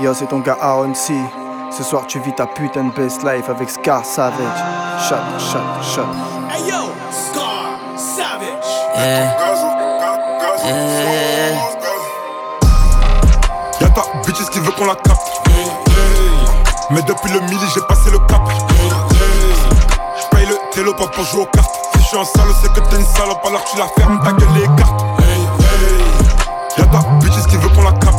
Yo, c'est ton gars Aaron C. Ce soir, tu vis ta putain de best life avec Scar Savage. Shot, shot, shot. Hey yo, Scar Savage. Yeah. Yeah. Y'a ta bitch qui veut qu'on la capte. Mais depuis le midi, j'ai passé le cap. J'paye le télo pas pour jouer aux cartes. Si je suis un salaud, c'est que t'es une salope, alors tu la fermes, ta gueule les cartes. Y'a ta bitch qui veut qu'on la capte.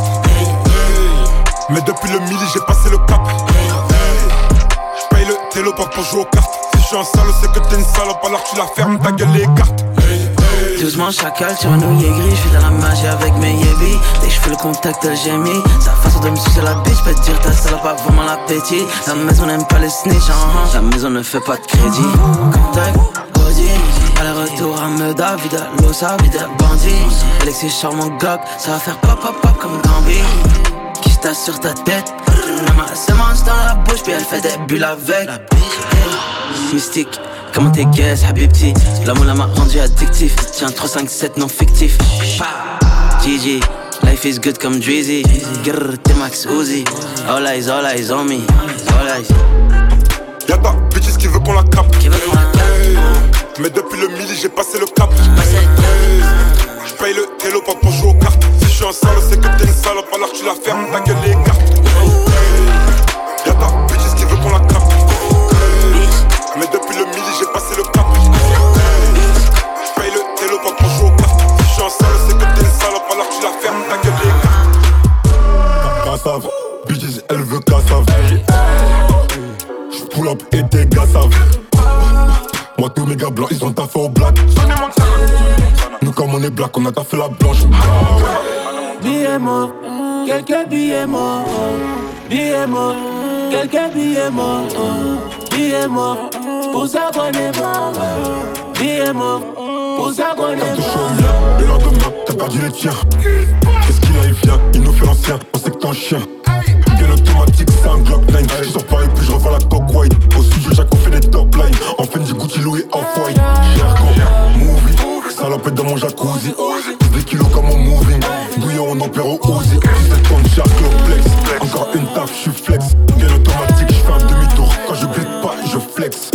Mais depuis le midi, j'ai passé le cap. J'paye le télo pour jouer aux cartes. Si je suis un salaud, c'est que t'es une salope, alors tu la fermes, ta gueule les cartes. Doucement chacal sur un nouillet gris, je fais de la magie avec mes yébis Dès que je fais le contact j'ai mis Sa façon de me sucer la bitch, peut dire ta salope a vraiment l'appétit La maison n'aime pas les snitch, uh-huh. la maison ne fait pas de crédit Contact, Audi, aller-retour à Meda, vide l'osa, vide bandit Alexis charmant gog, ça va faire pop pop pop comme Gambi Tasse sur ta tête. La se mange dans la bouche puis elle fait des bulles avec. Mystique Comment t'es guess, Habibti L'amour là m'a rendu addictif. Tiens 3, 5, 7 non fictif. GG Life is good comme Drizzy. Grrr, t'es Max Uzi. All eyes, all eyes on me. All eyes. Y'a ta bitch qui veut qu'on la capte. Qui veut qu'on la capte. Mais depuis le midi, j'ai passé le cap. J'paye le télo pas pour jouer aux un salaud, c'est que t'es une salope, alors tu la fermes, ta gueule les cartes. Y'a ta bitch qui veut qu'on la capte. Mais depuis le midi, j'ai passé le cap. J'paye le télo pas pour jouer aux cartes. Si un salaud, c'est que t'es une salope, alors tu la fermes, ta gueule les cartes. Cassave, bitches, elle veut cassave. J'pull up et tes gars savent. Moi, tous mes gars blancs, ils ont taffé au black. Nous, comme on est black, on a taffé la blanche. Billets morts, quelques billets morts. Billets morts, quelques billets morts. Billets morts, pour mort. Billets morts, pour est T'es chaud, mort. viens. Le lendemain, t'as perdu les tiens. Qu'est-ce qu'il a, il vient, il nous fait l'ancien. On sait que t'es un chien. Bien automatique, c'est un Glock 9. Je sors et puis je revends la coque white. Au studio, Jacques, on fait des top lines. En fin du Gucci, Louis, off-white. Jargon, movie. Salopette dans mon jacuzzi. Des kilos comme en moving. Bouillon en opère au Uzi. 17 tonnes, Shark, flex. Encore une taf, je suis flex. Bien automatique, je fais un demi-tour. Quand je glisse pas, je flex.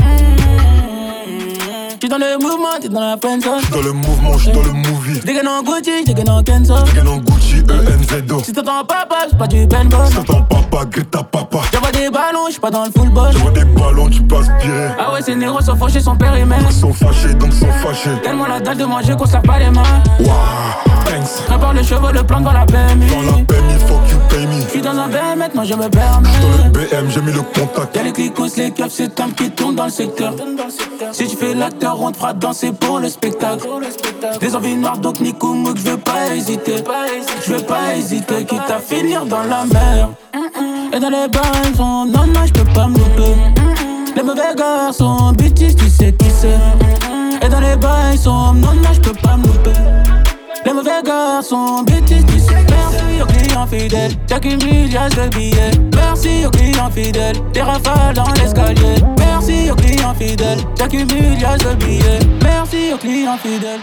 J'suis dans le mouvement, t'es dans la friend zone. Dans le mouvement, je suis dans le movie. Dégaine en Gucci, dégaine en Kenzo. Gagne en Gucci, ENZO. Si t'entends papa, j'suis pas du Ben Bon. T'entends papa, Greta papa. J'envoie des ballons, j'suis pas dans le football. J'envoie des ballons, tu peux aspirer. Ah ouais, ces négros sont fauchés, son périmètre. Ils sont fâchés, donc sont fâchés. Tellement la dalle de manger qu'on se pas les mains. Waouh, thanks. Prépare le chevaux, le plan dans la PMI. Dans la PMI, fuck you, pay me. J'suis dans un BM, maintenant je me permets. Dans le BM, j'ai mis le contact. Y'a les clicos, les keufs, c'est Tom qui tourne dans le secteur. Si tu fais l'acteur, on te fera danser pour le spectacle. Des envies noires, donc Nico Mouk, je veux pas hésiter. Je veux pas hésiter, quitte à finir dans la mer. Et dans les bars, ils sont non, non, je peux pas me louper. Les mauvais garçons, bitches, tu sais qui c'est. Et dans les bars, ils sont non, non, je peux pas me louper. Les mauvais bitches, tu sais. Merci aux clients fidèles, y'a qu'une milliard de billets Merci aux clients fidèles, des rafales dans l'escalier. Merci aux clients fidèles, y'a qu'une milliard de billets Merci aux clients fidèles.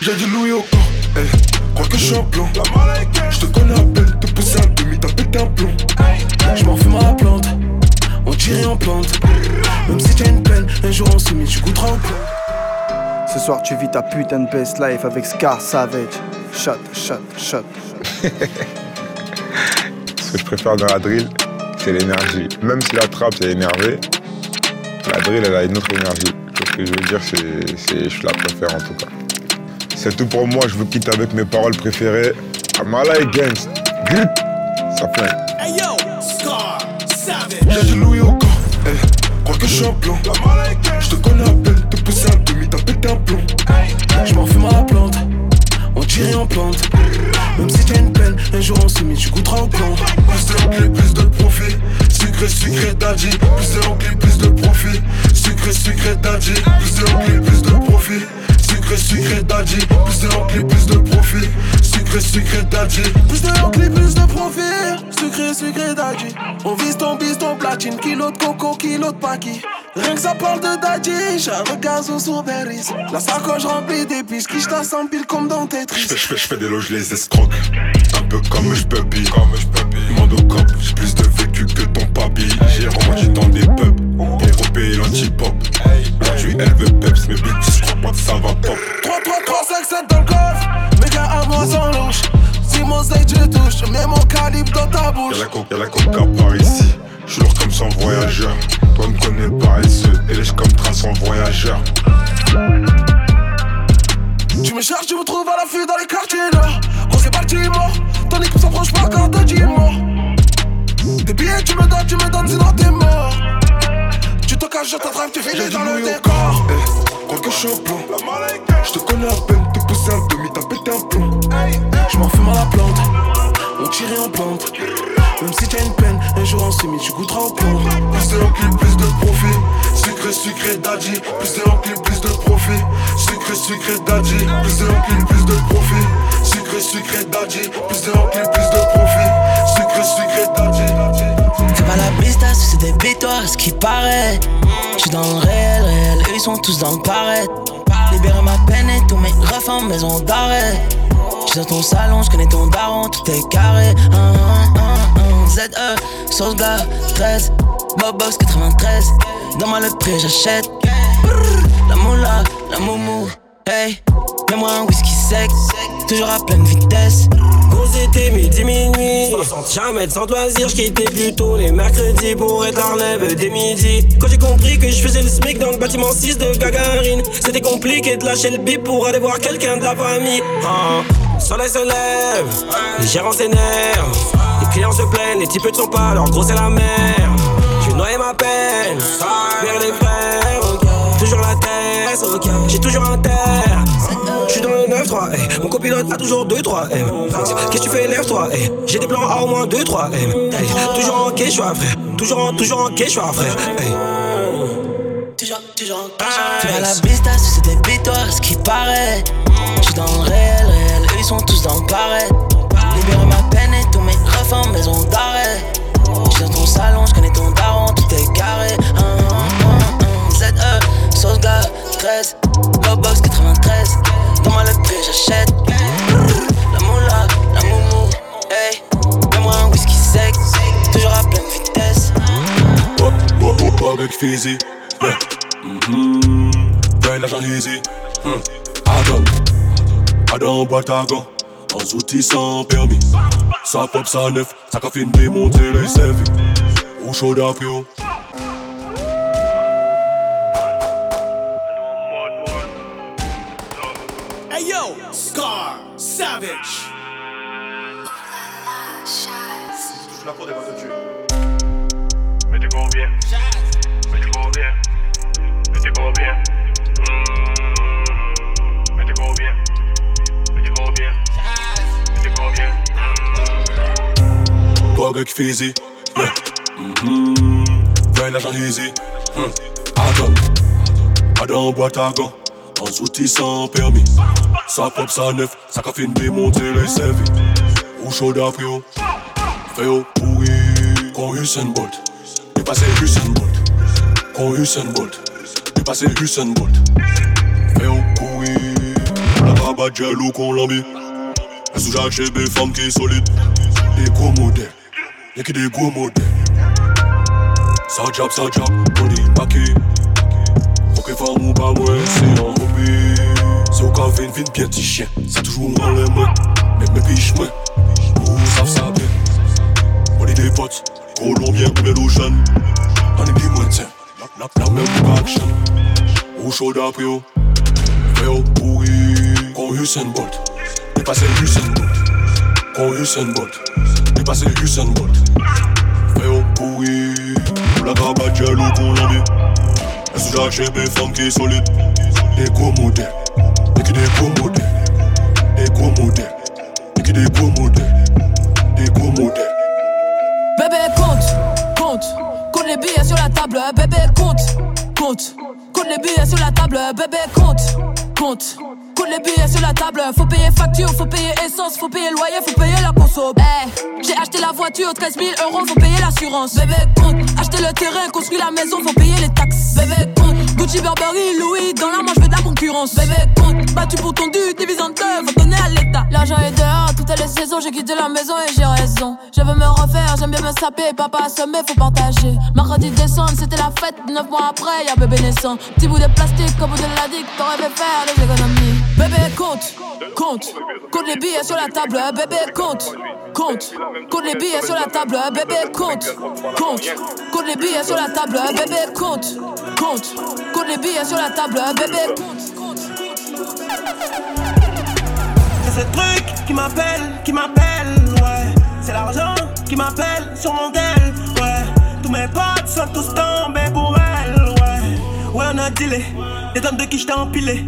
J'ai du Louis au corps. Eh, crois que je suis un plan. Je te connais à peine, te pousser un demi, t'as pété un plomb. Je m'en à la plante, on tire en plante. Même si t'as une peine, un jour on s'est mis, tu goûteras au plan Ce soir, tu vis ta putain de best life avec Scar Savage. Shot, shot, shot. Ce que je préfère dans la drill, c'est l'énergie. Même si la trappe est énervée, la drill elle a une autre énergie. Ce que je veux dire, c'est, c'est je la préfère en tout cas. C'est tout pour moi, je vous quitte avec mes paroles préférées. Amala against. Grip. Ça flingue. Hey yo, Scar Savage. J'ai du Louis au corps. Eh, crois que je suis un plan. Je te connais à peine, te pousser t'as pété un plomb. Je m'en fume à la plante, on tire en plante Même si t'as une peine, un jour on s'est mis, tu goûteras au plan Plus de clés, plus de profit. Sucré, sucré, daddy. Plus de clés, plus de profit. Sucré, sucré, daddy. Plus de clés, plus de profit. Sucré, sucré, daddy. Plus de clés, plus de profit secret, secret d'Adji. Plus de remplis, plus de profit. Secret, secret d'Adji. On vise ton bis, ton platine. Kilo de coco, kilo de paqui. Rien que ça parle de Dadji, j'ai un gazon sur Berris. La sacoche remplie d'épices qui sans pile comme dans tes Tetris. J'fais, j'fais, des loges, les escrocs. Un peu comme j'pupille. Comme j'pupille. Mando cop, j'ai plus de vécu que ton papy. J'ai remonté dans des pubs. Européen, l'anti-pop. Aujourd'hui, elle veut peps, mais bitch, j'crois pas que ça va pop. 3, 3, 3, 5, 7 dans le corps je peux Comme je peux Ils demandent au la coca, la coca par ici. J'suis lourd comme sans voyageur. Toi me connais paresseux, et lèche comme train sans voyageur. Tu me cherches, tu me trouves à l'affût dans les quartiers là. On s'est parti mort, ton équipe s'approche pas quand t'as dit mort. Des billets, tu me donnes, tu me donnes, sinon t'es mort. Tu te caches, je t'attrape, tu finis dans le décor. Eh, quoi que je suis au plan. Je te connais à peine, te pousser un demi, t'as pété un plomb. Je m'en fume à la plante, on tire et on plante. Même si t'as une peine, un jour en semi, tu goûteras au plomb. Plus de l'enclip, plus de profit. Sucré, sucré, daddy. Plus de l'enclip, plus de profit. Sucré, sucré, daddy. Plus de l'enclip, plus de profit. Sucré, sucré, daddy. Plus de l'enclip, plus de profit. Sucré, sucré, daddy. Fais pas la pistache, c'est des bitoires, ce qui paraît. J'suis dans le réel, réel, eux ils sont tous dans le paraître. Libérer ma peine et tous mes refs en maison d'arrêt. Dans ton salon, j'connais ton daron, tout est carré. Hein, hein, hein. ZE, sauce gars, 13, Bobox 93. Dans le prix, j'achète. La moula, la moumou, hey. Mets-moi un whisky sec, toujours à pleine vitesse. Gros c'était midi minuit 60 jamais sans loisir, je plutôt les mercredis pour être à dès midi Quand j'ai compris que je faisais le SMIC dans le bâtiment 6 de Gagarine C'était compliqué de lâcher le bip pour aller voir quelqu'un de la famille Soleil se lève, les gérants s'énervent Les clients se plaignent, les types ne sont pas, leur gros c'est la mer J'ai noyé ma peine, vers les frères Toujours la tête, j'ai toujours un terre J'suis dans le 9-3, eh. mon copilote a toujours 2-3 eh. Qu'est-ce que tu fais, lève-toi eh. J'ai des plans à au moins 2-3 eh. Eh. Toujours en quechua, frère Toujours en, toujours en quechua, frère. Toujours, toujours en Fais pas la pistache, c'est des bitoires, ce qui paraît. J'suis dans le réel, ils sont tous dans le paraître. Libérer ma peine et tous mes refs en maison d'arrêt. J'suis dans ton salon, j'connais ton daron, tout est carré. Hein, hein, hein. ZE, sauce gars, 13, Bobox 93. Dans ma le prix, j'achète. La moula, la moumou, hey. Mets-moi un whisky sec, toujours à pleine vitesse. Avec. En boîte à gants. En outils sans permis. Ça pop, ça neuf. Ça démonter les servis. Ou chaud oh. Hey yo, Scar Savage. Mettez combien? Mettez combien? Mettez combien? Mmh. Mettez combien? Fizzy. Yeah. Mhm. Gagne l'argent easy. Hmm. Adam. Adam en boîte à gants. En outils sans permis. Ça pop, ça neuf. Ça qu'a fait démonter les servis. Ou chaud. Fais au pourri. Quand Usain Bolt. Dépassé Usain Bolt. Quand Usain Bolt. Dépassé Usain Bolt. Au pourri. La rabat jello qu'on l'a mis. Un sous-jacques chez des femmes qui est solide. Des gros modèles. Y'a que des gros modèles. Ça job, job. On dit maquis. Ok, femme ou pas moi, c'est un hobby. C'est au café, une vie bien petit chien. C'est toujours en les mains. Mais mes biches, moi. Ou savent ça bien. On est des potes. Colombiens ou les Loujanes. On est des moins tiens. La, la, même action. Ou chaud d'après, oh. Au pourri. Quand Usain Bolt. Dépassé Usain Bolt. Quand Usain Bolt. Dépassé Usain Bolt. Au pourri. Pour la qu'on l'a mis. Un sous-jacques chez des femmes qui est solide. Des gros modèles. Des gros modèles. Des gros modèles. Des gros modèles. Des gros modèles. Bébé compte, compte, compte les billets sur la table, bébé compte, compte, compte les billets sur la table, bébé compte, compte les billets sur la table, faut payer facture, faut payer essence, faut payer loyer, faut payer la conso. Eh, j'ai acheté la voiture, 13 000 euros, faut payer l'assurance. Bébé compte, acheter le terrain, construire la maison, faut payer les taxes. Bébé compte, Gucci, Burberry, Louis, dans je fais de la concurrence. Bébé compte, battu pour ton dû, divise en faut donner à l'État. L'argent est dehors, toutes les saisons, j'ai quitté la maison et j'ai raison. Je veux me refaire, j'aime bien me saper, papa assommé, faut partager. Mercredi décembre, c'était la fête, neuf mois après, y'a bébé naissant. Petit bout de plastique, au bout de la digue, t'aurais fait faire des économies. Bébé compte, compte, compte les billets sur la table, bébé compte, compte. Compte les billets sur la table, bébé, compte. Compte. Compte les billets sur la table, bébé, compte. Compte. Compte les billets sur la table, bébé, compte. C'est ce truc qui m'appelle, qui m'appelle, ouais. C'est l'argent qui m'appelle sur mon gueule, ouais. Tous mes potes sont tous tombés pour elle, ouais. Ouais, on a dealé, les tonnes de qui j't'ai empilé.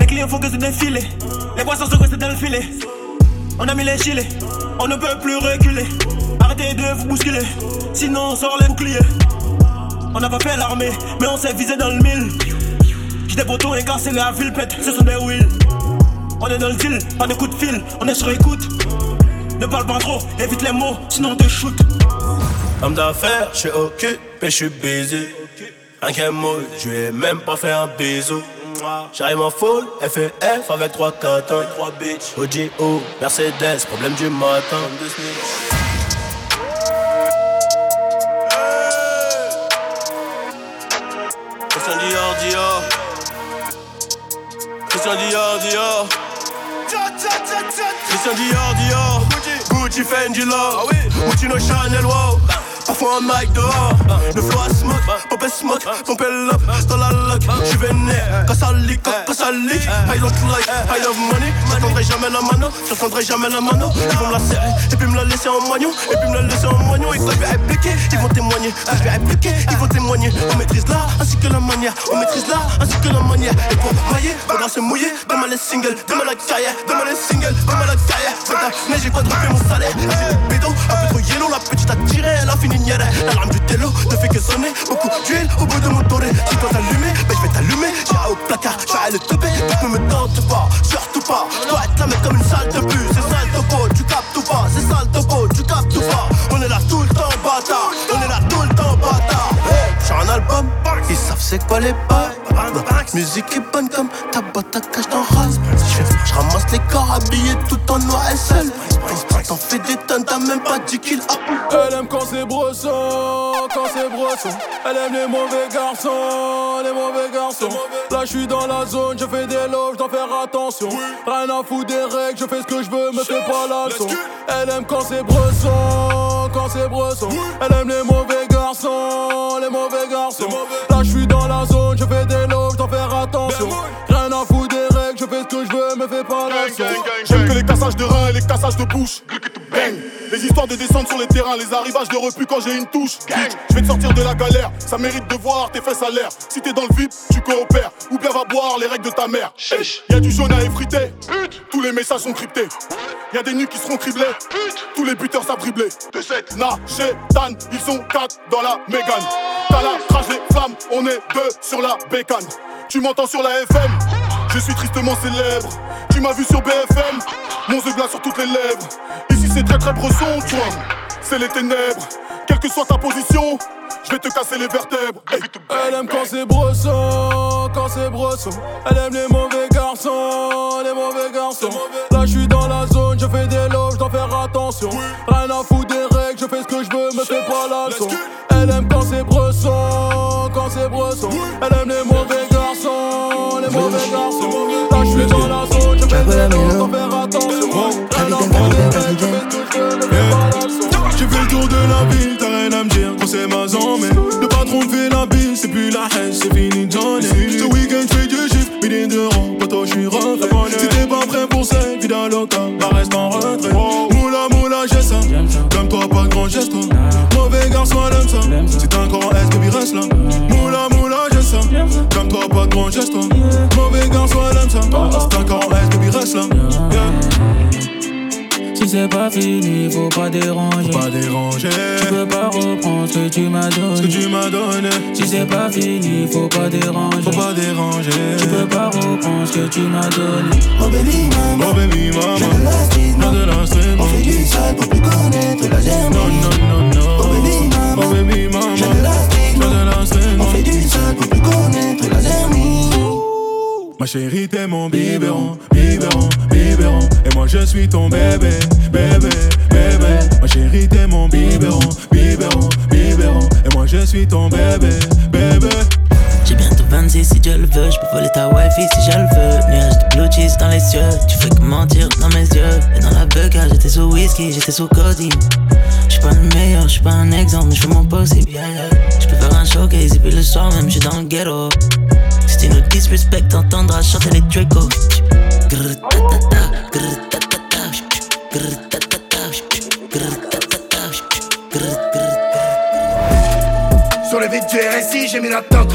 Les clients font que c'est défilé, les poissons sont restés dans le filet. On a mis les gilets, on ne peut plus reculer. Arrêtez de vous bousculer, sinon on sort les boucliers. On n'a pas fait l'armée, mais on s'est visé dans le mille. J'ai des boutons et cassé la ville pète, ce sont des wheels. On est dans le deal, pas de coup de fil, on est sur écoute. Ne parle pas trop, évite les mots, sinon on te shoot. Homme d'affaires, je suis occupé, je suis baisé. Un qu'un mot, je vais même pas fait un bisou. J'arrive en full, FF avec 3 4 3 bitch. OGO, Mercedes, problème du matin. Christian Dior, Dior. Christian Dior, Dior. Gucci, Fendi, Love. Gucci, no Chanel, wow. Parfois un mic dehors, le flow à smoke, pop smoke, pompe up dans la lock, j'suis vénère, quand ça leak, quand ça leak, I don't like, I love money, j'attendrai jamais la mano, j'attendrai jamais la mano, ils vont me la serrer, et puis me la laisser en moignon, et puis me la laisser en moignon, et quand je vais répliquer, ils vont témoigner, quand je vais répliquer, ils vont témoigner, on maîtrise là, ainsi que la manière, on maîtrise là, ainsi que la manière, et pour mailler, faudra se mouiller, demain les singles, demain la carrière, demain les singles, demain la carrière, mais j'ai quadruplé mon salaire, j'ai le bédo, un peu trop yellow, la petite a tiré, elle a fini la lame du télo ne fait que sonner. Beaucoup d'huile au bout de mon toré Si toi t'allumer, ben je vais t'allumer. J'irai au placard, j'irai le teper Ne me tente pas, surtout pas. Je dois être là mais comme une salle de plus C'est sale topo, tu captes ou pas? C'est sale topo, tu captes ou pas? On est là tout le temps bâtard. On est là un album, ils savent c'est quoi les bails. Musique est bonne comme ta boîte à cache dans rase Je ramasse les corps habillés tout en noir et seul. T'en fais des tonnes, t'as même pas 10 kills Elle aime quand c'est brosson, quand c'est brosson Elle aime les mauvais garçons, les mauvais garçons. Là je suis dans la zone, je fais des loges, je dois faire attention. Rien à foutre des règles, je fais ce que je veux, me fais pas la leçon Elle aime quand c'est brosson, quand c'est brosson Elle aime les mauvais garçons, les mauvais garçons. Là je suis dans la zone, je fais des loges, je dois faire attention. Rien à foutre fais ce que je veux, me fais pas la J'aime que les cassages de reins et les cassages de bouche. Bang. Les histoires de descente sur les terrains, les arrivages de refus quand j'ai une touche. Je vais te sortir de la galère, ça mérite de voir tes fesses à l'air. Si t'es dans le vide, tu coopères, ou bien va boire les règles de ta mère. Y'a du jaune à effriter, tous les messages sont cryptés. Y'a des nuits qui seront criblées, tous les buteurs savent dribbler. De cette na, Dan, ils sont quatre dans la mégane. T'as la crache les flammes, on est deux sur la bécane. Tu m'entends sur la FM je suis tristement célèbre. Tu m'as vu sur BFM, mon œil glace sur toutes les lèvres. Ici c'est très très bresson, toi. C'est les ténèbres. Quelle que soit ta position, je vais te casser les vertèbres. Elle aime quand c'est brosson, quand c'est brosson. Elle aime les mauvais garçons, les mauvais garçons. Là je suis dans la zone, je fais des loges, je dois faire attention. Rien à foutre des règles, je fais ce que je veux, me fais pas la leçon. Elle aime quand c'est bresson, quand c'est bresson. Elle aime les mauvais garçons, J'ai fait le tour de la ville, t'as rien à me dire quand c'est ma zone Mais le patron fait la bille, c'est plus la haine, c'est fini Johnny Ce week-end j'fais du chiffre, midi de rang, toi j'suis refait Si t'es pas prêt pour ça, dans local, bah reste en retrait. Moula moula j'ai ça, comme toi pas de grand geste toi. Mauvais garçon elle aime ça, c'est un grand S baby reste là. Moula moula j'ai ça, comme toi pas de grand geste toi. Mauvais garçon elle aime ça, c'est un grand S là Si c'est pas fini, faut pas déranger. Faut pas déranger. Tu peux pas reprendre ce que tu m'as donné. Ce que tu m'as donné. Si c'est pas fini, faut pas déranger. Faut pas déranger. Tu peux pas reprendre ce que tu m'as donné. Oh baby maman, oh baby maman. J'ai de la street, J'ai de la street, On fait du sale pour plus connaître la germe. Non, non, non, non. Oh baby maman, oh baby maman. Ma chérie, t'es mon biberon, biberon, biberon. Et moi, je suis ton bébé, bébé, bébé. Ma chérie, t'es mon biberon, biberon, biberon. Et moi, je suis ton bébé, bébé. J'ai bientôt 26 si Dieu le veut, je peux voler ta wifi si je le veux. Nuage de blue cheese dans les cieux, tu fais que mentir dans mes j'étais sous whisky, j'étais sous codine. J'suis pas le meilleur, j'suis pas un exemple, mais j'fais mon possible. Yeah, yeah. J'peux faire un showcase et puis le soir même, j'suis dans le ghetto. Si tu nous disrespect, t'entendras chanter les Draco. Ta. Sur les vides du RSI, j'ai mis la tente.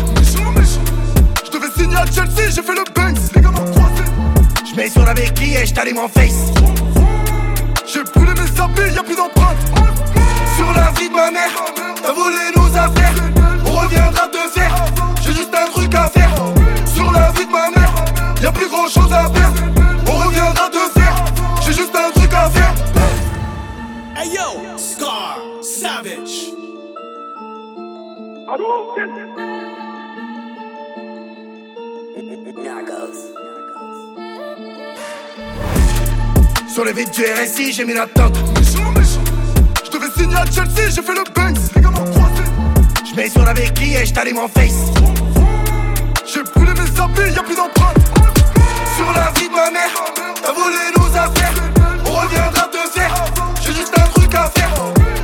Je devais signer à Chelsea, j'ai fait le Banks. Les gars m'ont croisé. Je mets sur la béquille et je t'allume en face. Y'a plus d'empreintes. Sur la vie de ma mère, t'as volé nos affaires. On reviendra te faire. J'ai juste un truc à faire. Sur la vie de ma mère, y'a plus grand chose à faire. On reviendra te faire. J'ai juste un truc à faire. Hey yo, Scar Savage. Sur les vides du RSI, j'ai mis la tente. Je devais signer à Chelsea, j'ai fait le Banks. Les. Je mets sur la béquille et je en face. J'ai brûlé mes habits, y'a plus d'empreintes. Sur la vie de ma mère, t'as volé nos affaires. On reviendra te faire. J'ai juste un truc à faire.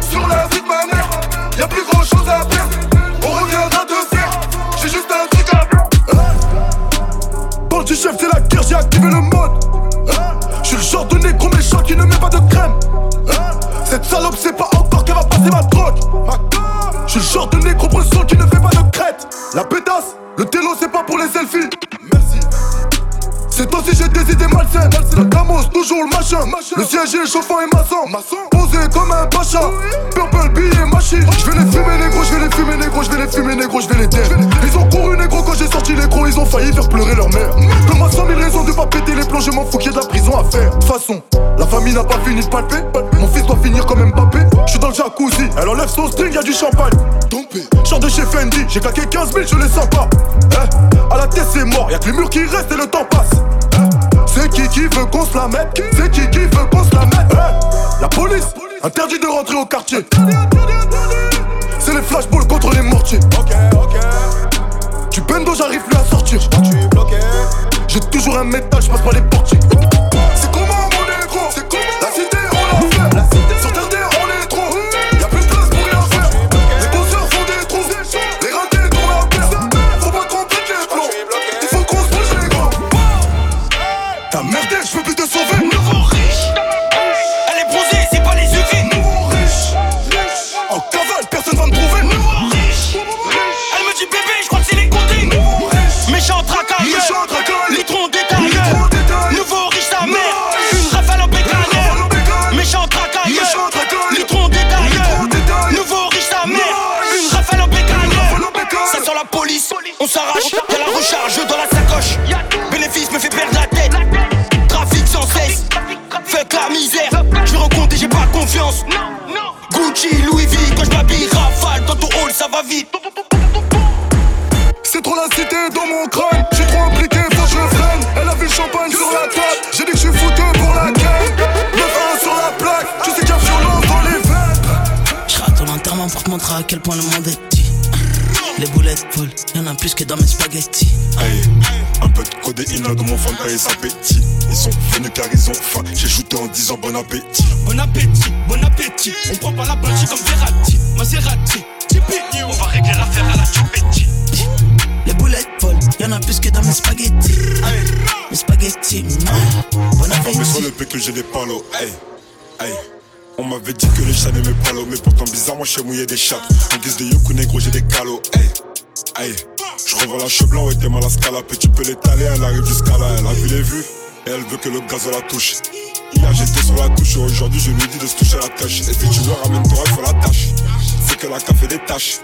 Sur la vie de ma mère, y'a plus grand chose à faire. On reviendra te faire. J'ai juste un truc à faire. Bon du chef, c'est la guerre, j'ai activé le mode. Cette salope sait pas encore qu'elle va passer ma drogue. Je suis le genre de négro bresson qui ne fait pas de crête. La pétasse, le télo c'est pas pour les selfies. Merci. C'est aussi j'ai des idées malsaines. Le Camos, toujours le machin. Le siège est chauffant et maçon. Posé comme un pacha. Purple billet machine. Je vais les fumer négro, je vais les fumer négro, je vais les fumer négro, je vais les taire. Ils ont couru négro quand j'ai sorti les gros, ils ont failli faire pleurer leur mère. Donne-moi 100 000 raisons de pas péter les plombs, je m'en fous qu'il y ait de la prison à faire. De toute façon, la famille n'a pas fini de palper. Mon fils doit finir comme Mbappé. Je suis dans le jacuzzi, elle enlève son string, y'a du champagne. Genre de chez Fendi, j'ai claqué 15 000, je les sens pas. Eh, à la tête c'est mort, y'a que les murs qui restent et le temps passe. Eh, c'est qui qui veut qu'on se la mette? C'est qui qui veut qu'on se la mette? Eh, La police interdit de rentrer au quartier. C'est les flashballs contre les mortiers. Ok, ok. Du bendo, j'arrive plus à sortir. Bloqué. J'ai toujours un métal, je passe pas les portiers. C'est trop la cité dans mon crâne. J'suis trop impliqué, faut que je freine. Elle a vu le champagne sur la table. J'ai dit que j'suis foutu pour la gueule. 9 sur la plaque. Tu sais qu'il y a violence dans les veines. J'rate ton enterrement pour te montrer à quel point le monde est petit. Les boulettes volent, y'en a plus que dans mes spaghettis. Hey, un peu de codéine dans mon fanta et ça. Ils sont venus car ils ont faim. J'ai shooté en disant bon appétit. Bon appétit, bon appétit. On prend pas la planche comme Verratti, Maserati. On va régler l'affaire à la chupetti. Les boulettes volent, y'en a plus que dans mes spaghettis. Mes spaghettis, mm, bon sur le que j'ai des palos. Hey, hey. On m'avait dit que les chats n'aimaient pas l'eau, mais pourtant bizarrement je mouillé des chattes. En guise de yoku négro, j'ai des calots. Hey, hey. Je revends la cheveux blanc, ouais, t'es mal à scala. Puis tu peux l'étaler, elle arrive jusqu'à là. Elle a vu les vues, et elle veut que le gaz la touche. Hier j'étais sur la touche, aujourd'hui je lui dis de se toucher la tâche. Et si tu veux, ramène-toi, il faut la tâche. C'est que la café des tâches.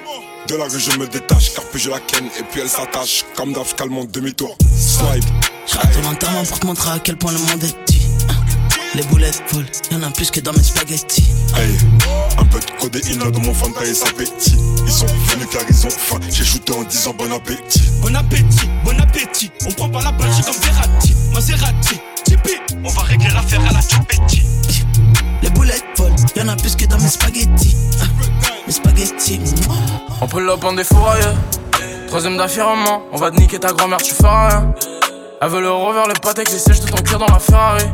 De la rue, je me détache, car puis je la ken, et puis elle s'attache. Comme d'hab, je calme mon demi-tour. Slide. J'rate ton enterrement pour te montrer à quel point le monde est petit. Hein. Les boulettes volent, y'en a plus que dans mes spaghettis. Hey, un peu de codéine dans mon fanta et ça pétille. Ils sont venus car ils ont faim. J'ai shooté en disant bon appétit. Bon appétit, bon appétit. On prend pas la planche comme Verratti, Maserati. Tipeee, on va régler l'affaire à la chupetti. Les boulettes volent, y'en a plus que dans mes spaghettis. On peut up en défourailleux. Troisième d'affirmement, on va te niquer ta grand-mère, tu feras rien. Elle veut le rover, le patek, les sièges de ton cœur dans la Ferrari.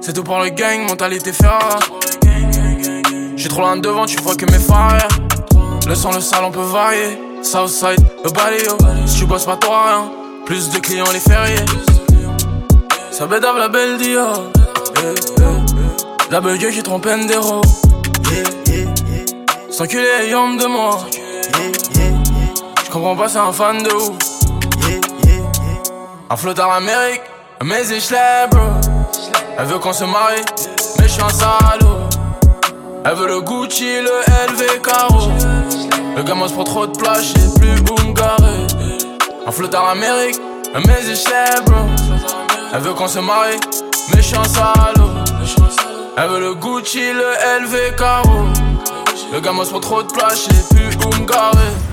C'est tout pour le gang, mentalité Ferrari. J'suis trop loin devant, tu vois que mes phares. Le sang, le sale, on peut varier. Southside, le baléo. Si tu bosses pas, t'auras rien. Plus de clients les fériés. Ça bédave la belle Dior. La belle qui trompe. Sans que les ayants de moi. J'comprends pas, c'est un fan de ouf. Un flot à l'Amérique, mais je bro. Elle veut qu'on se marie, mais je suis un salaud. Elle veut le Gucci, le LV Caro. Le gamin se prend trop de place, je sais plus me garer. Un flot à l'Amérique, mais je bro. Elle veut qu'on se marie, mais je suis un salaud. Elle veut le Gucci, le LV Caro. Le gamin se prend trop de place, je sais plus me garer.